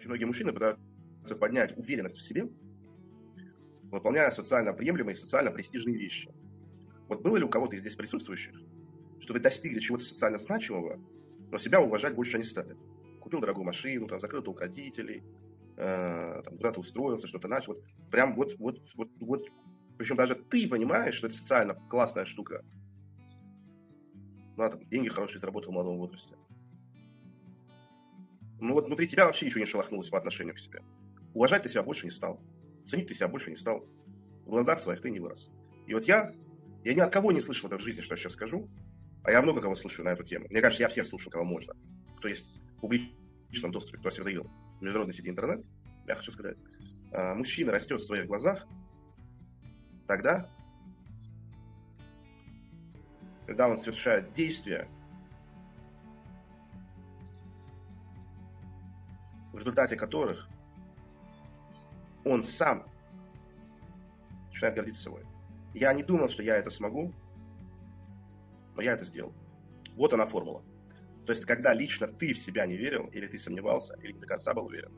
Очень многие мужчины пытаются поднять уверенность в себе, выполняя социально приемлемые, социально престижные вещи. Вот было ли у кого-то из здесь присутствующих, что вы достигли чего-то социально значимого, но себя уважать больше не стали? Купил дорогую машину, там, закрыл долг родителей, э, там, куда-то устроился, что-то начал. Вот, прям вот, вот, вот, вот, причем даже ты понимаешь, что это социально классная штука. Ну, а там, деньги хорошие заработал в молодом возрасте. Ну вот внутри тебя вообще ничего не шелохнулось по отношению к себе. Уважать ты себя больше не стал. Ценить ты себя больше не стал. В глазах своих ты не вырос. И вот я, я ни от кого не слышал это в жизни, что я сейчас скажу, а я много кого слушаю на эту тему. Мне кажется, я всех слушал, кого можно. Кто есть в публичном доступе, кто всех заявил в международной сети интернет. Я хочу сказать, а, мужчина растет в своих глазах тогда, когда он совершает действия, результате которых он сам начинает гордиться собой. Я не думал, что я это смогу, но я это сделал. Вот она формула. То есть, когда лично ты в себя не верил, или ты сомневался, или не до конца был уверен,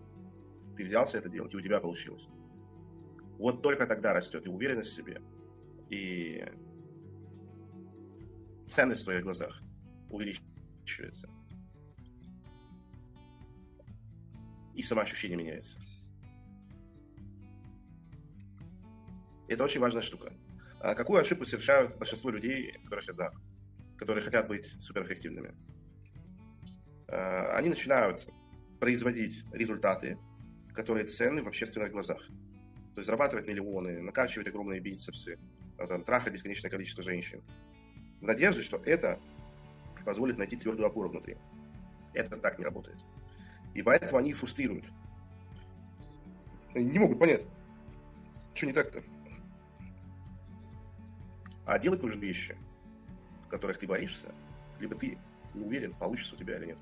ты взялся это делать, и у тебя получилось. Вот только тогда растет и уверенность в себе, и ценность в своих глазах увеличивается. И самоощущение меняется. Это очень важная штука. А какую ошибку совершают большинство людей, которых я знаю, которые хотят быть суперэффективными? А, они начинают производить результаты, которые ценны в общественных глазах. То есть зарабатывать миллионы, накачивать огромные бицепсы, а, там, трахать бесконечное количество женщин. В надежде, что это позволит найти твердую опору внутри. Это так не работает. И поэтому они фрустрируют. Они не могут понять, что не так-то. А делать нужны вещи, которых ты боишься, либо ты не уверен, получится у тебя или нет.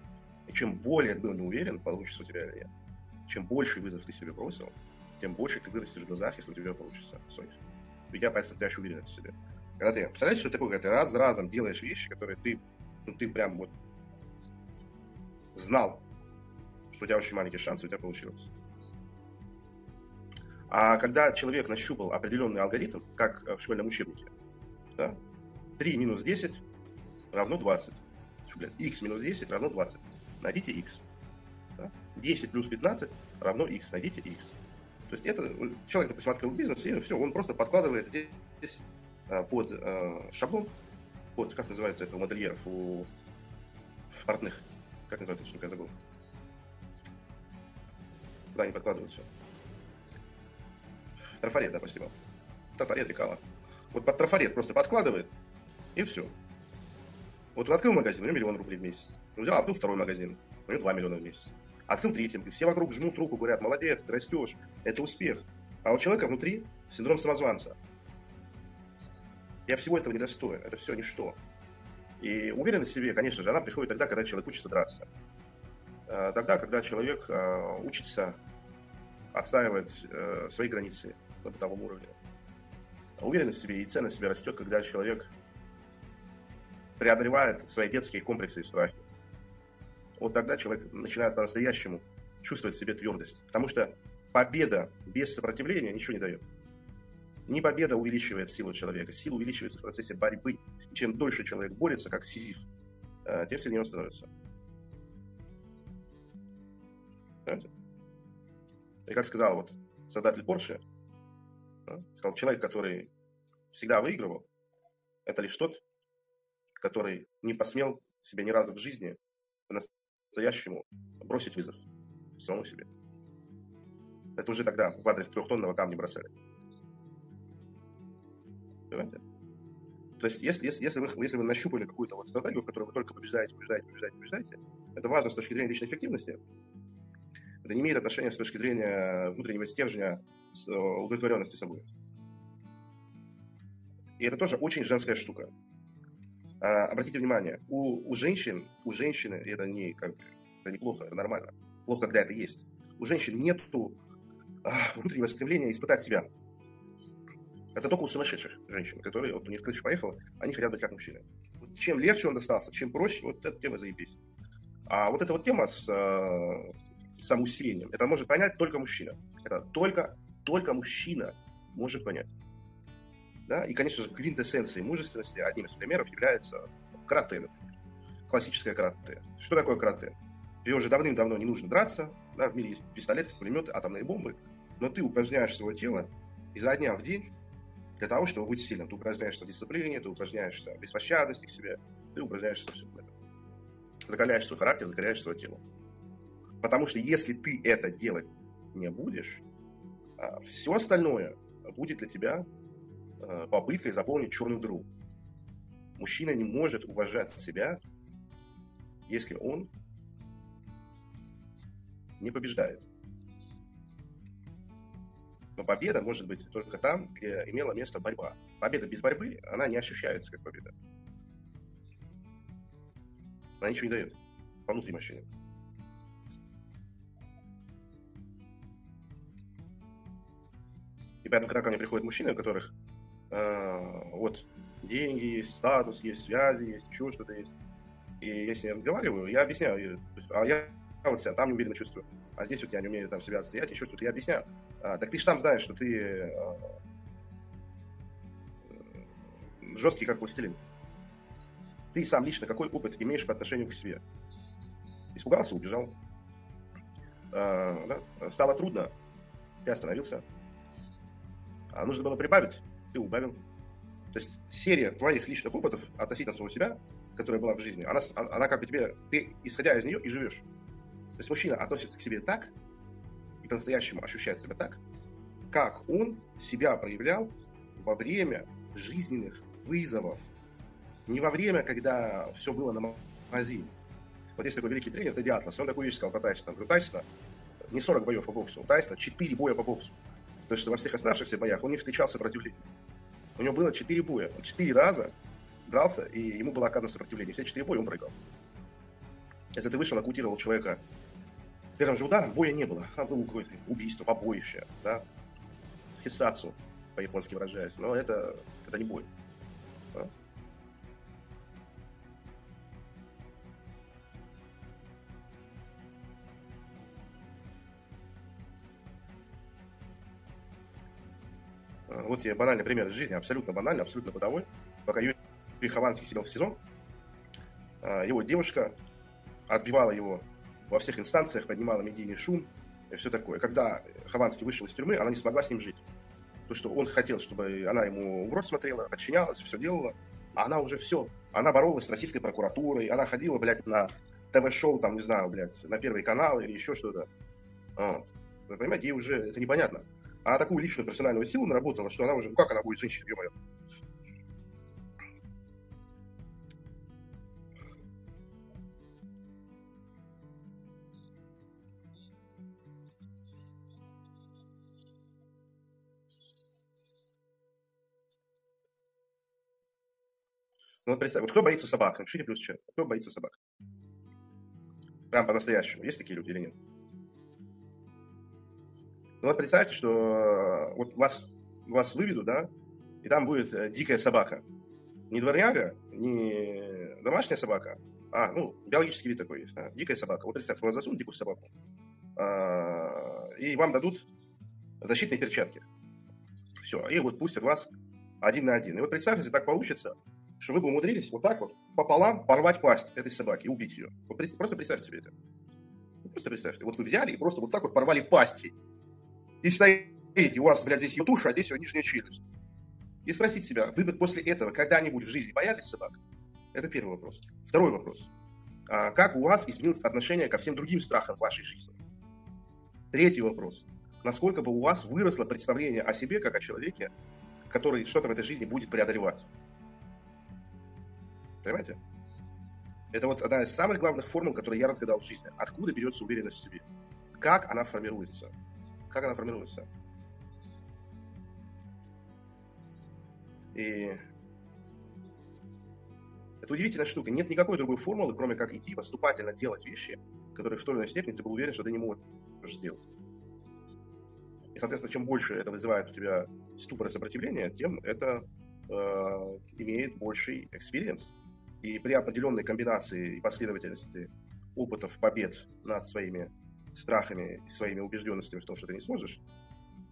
И чем более ты был не уверен, получится у тебя или нет, чем больше вызов ты себе бросил, тем больше ты вырастешь в глазах, если у тебя получится своих. У тебя появится настоящая уверенность в себе. Когда ты, представляешь, что такое, когда ты раз за разом делаешь вещи, которые ты, ну, ты прям вот знал, у тебя очень маленький шанс, у тебя получилось. А когда человек нащупал определенный алгоритм, как в школьном учебнике, да? 3 минус 10 равно 20. x минус 10 равно 20. Найдите x. Да? 10 плюс 15 равно x. Найдите x. То есть это человек, допустим, открыл бизнес, и все, он просто подкладывает здесь а, под шаблон, под, как называется это у модельеров, у портных. Как называется эта штука, я забыл. Да, они подкладывают все. Трафарет, да, спасибо. Трафарет и кала. Вот под трафарет просто подкладывает, и все. Вот он открыл магазин, у него миллион рублей в месяц. Он взял, открыл второй магазин, у него 2 миллиона в месяц. Открыл третий, и все вокруг жмут руку, говорят, молодец, ты растешь, это успех. А у человека внутри синдром самозванца. Я всего этого не достоин, это все ничто. И уверенность в себе, конечно же, она приходит тогда, когда человек учится драться. Э, тогда, когда человек э, учится отстаивать э, свои границы на бытовом уровне. Уверенность в себе и ценность в себе растет, когда человек преодолевает свои детские комплексы и страхи. Вот тогда человек начинает по-настоящему чувствовать в себе твердость. Потому что победа без сопротивления ничего не дает. Не победа увеличивает силу человека, сила увеличивается в процессе борьбы. Чем дольше человек борется, как сизиф, тем сильнее он становится. Понимаете? И как сказал вот создатель Porsche, сказал, человек, который всегда выигрывал, это лишь тот, который не посмел себе ни разу в жизни по-настоящему бросить вызов самому себе. Это уже тогда в адрес трехтонного камня бросали. Понимаете? То есть, если, если, если, вы, если вы нащупали какую-то вот стратегию, в которой вы только побеждаете, побеждаете, побеждаете, побеждаете, это важно с точки зрения личной эффективности. Это не имеет отношения с точки зрения внутреннего стержня с э, удовлетворенности собой. И это тоже очень женская штука. А, обратите внимание, у, у женщин, у женщины, это не как это неплохо, это нормально. Плохо, когда это есть. У женщин нету а, внутреннего стремления испытать себя. Это только у сумасшедших женщин, которые, вот у них крыша поехала, они хотят быть как мужчины. Вот чем легче он достался, чем проще, вот эта тема заебись. А вот эта вот тема с, э, самоусилением. Это может понять только мужчина. Это только, только мужчина может понять. Да? И, конечно же, квинтэссенцией мужественности одним из примеров является карате, например. Классическое карате. Что такое карате? Тебе уже давным-давно не нужно драться, да, в мире есть пистолеты, пулеметы, атомные бомбы, но ты упражняешь свое тело изо дня в день для того, чтобы быть сильным. Ты упражняешься в дисциплине, ты упражняешься в беспощадности к себе, ты упражняешься в всем этом. Закаляешь свой характер, закаляешь свое тело. Потому что если ты это делать не будешь, а, все остальное будет для тебя а, попыткой заполнить черную дыру. Мужчина не может уважать себя, если он не побеждает. Но победа может быть только там, где имела место борьба. Победа без борьбы, она не ощущается как победа. Она ничего не дает по внутренним ощущениям. И поэтому, когда ко мне приходят мужчины, у которых э, вот деньги есть, статус есть, связи есть, еще что-то есть, и я с ней разговариваю, я объясняю, а я вот себя там неуверенно чувствую, а здесь вот я не умею там себя отстоять, еще что-то, я объясняю. А, так ты же сам знаешь, что ты а, жесткий как пластилин. Ты сам лично какой опыт имеешь по отношению к себе? Испугался, убежал. А, да? Стало трудно, ты остановился. А нужно было прибавить, ты убавил. То есть серия твоих личных опытов относительно самого себя, которая была в жизни, она, она как бы тебе, ты исходя из нее и живешь. То есть мужчина относится к себе так и по-настоящему ощущает себя так, как он себя проявлял во время жизненных вызовов. Не во время, когда все было на магазине. Вот есть такой великий тренер Тедди Атлас, он такую вещь сказал про Тайсона. У Тайсона не 40 боев по боксу, у Тайсона 4 боя по боксу. То есть во всех оставшихся боях он не встречал сопротивления. У него было 4 боя. Он 4 раза дрался, и ему было оказано сопротивление. Все 4 боя он проиграл. Если ты вышел, нокаутировал человека первым же ударом боя не было. Там было какое-то убийство, побоище, да, хисацу, по-японски выражаясь. Но это, это не бой. Вот я банальный пример из жизни, абсолютно банальный, абсолютно бытовой. Пока Юрий Хованский сидел в СИЗО, а, его девушка отбивала его во всех инстанциях поднимала медийный шум и все такое. Когда Хованский вышел из тюрьмы, она не смогла с ним жить. То, что он хотел, чтобы она ему в рот смотрела, подчинялась, все делала, а она уже все. Она боролась с российской прокуратурой, она ходила, блядь, на ТВ-шоу, там, не знаю, блядь, на Первый канал или еще что-то. Вот. Вы понимаете, ей уже это непонятно. Она такую личную персональную силу наработала, что она уже, ну как она будет женщиной, ё-моё. Ну, вот представь, вот кто боится собак? Напишите плюс чат. Кто боится собак? Прям по-настоящему. Есть такие люди или нет? Ну вот представьте, что э, вот вас, вас выведут, да, и там будет э, дикая собака. Не дворняга, не домашняя собака, а, ну, биологический вид такой есть, да, дикая собака. Вот представьте, вас засунут дикую собаку, а, и вам дадут защитные перчатки. Все, и вот пустят вас один на один. И вот представьте, если так получится, что вы бы умудрились вот так вот пополам порвать пасть этой собаки и убить ее. Вот просто представьте себе это. Просто представьте. Вот вы взяли и просто вот так вот порвали пасти. И стоите, у вас, блядь, здесь ее туша, а здесь ее нижняя челюсть. И спросите себя, вы бы после этого когда-нибудь в жизни боялись собак? Это первый вопрос. Второй вопрос. А как у вас изменилось отношение ко всем другим страхам в вашей жизни? Третий вопрос. Насколько бы у вас выросло представление о себе как о человеке, который что-то в этой жизни будет преодолевать? Понимаете? Это вот одна из самых главных формул, которые я разгадал в жизни. Откуда берется уверенность в себе? Как она формируется? Как она формируется? И это удивительная штука. Нет никакой другой формулы, кроме как идти поступательно делать вещи, которые в той или иной степени ты был уверен, что ты не можешь сделать. И, соответственно, чем больше это вызывает у тебя ступор и сопротивление, тем это э, имеет больший experience. И при определенной комбинации и последовательности опытов побед над своими страхами, своими убежденностями в том, что ты не сможешь,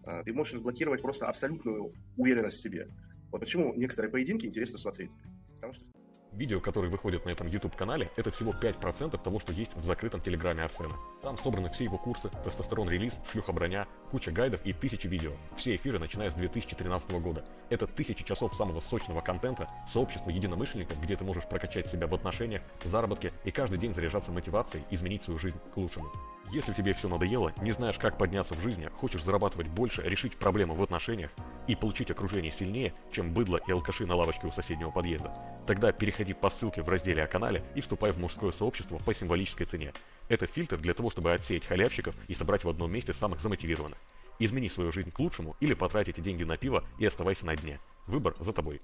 а, ты можешь разблокировать просто абсолютную уверенность в себе. Вот почему некоторые поединки интересно смотреть. Потому что Видео, которые выходят на этом YouTube-канале, это всего 5% того, что есть в закрытом телеграме Арсена. Там собраны все его курсы, тестостерон-релиз, шлюха-броня, куча гайдов и тысячи видео. Все эфиры, начиная с 2013 года. Это тысячи часов самого сочного контента, сообщество единомышленников, где ты можешь прокачать себя в отношениях, заработке и каждый день заряжаться мотивацией изменить свою жизнь к лучшему. Если тебе все надоело, не знаешь, как подняться в жизни, хочешь зарабатывать больше, решить проблемы в отношениях и получить окружение сильнее, чем быдло и алкаши на лавочке у соседнего подъезда, тогда переходи по ссылке в разделе о канале и вступай в мужское сообщество по символической цене. Это фильтр для того, чтобы отсеять халявщиков и собрать в одном месте самых замотивированных. Измени свою жизнь к лучшему или потратить деньги на пиво и оставайся на дне. Выбор за тобой.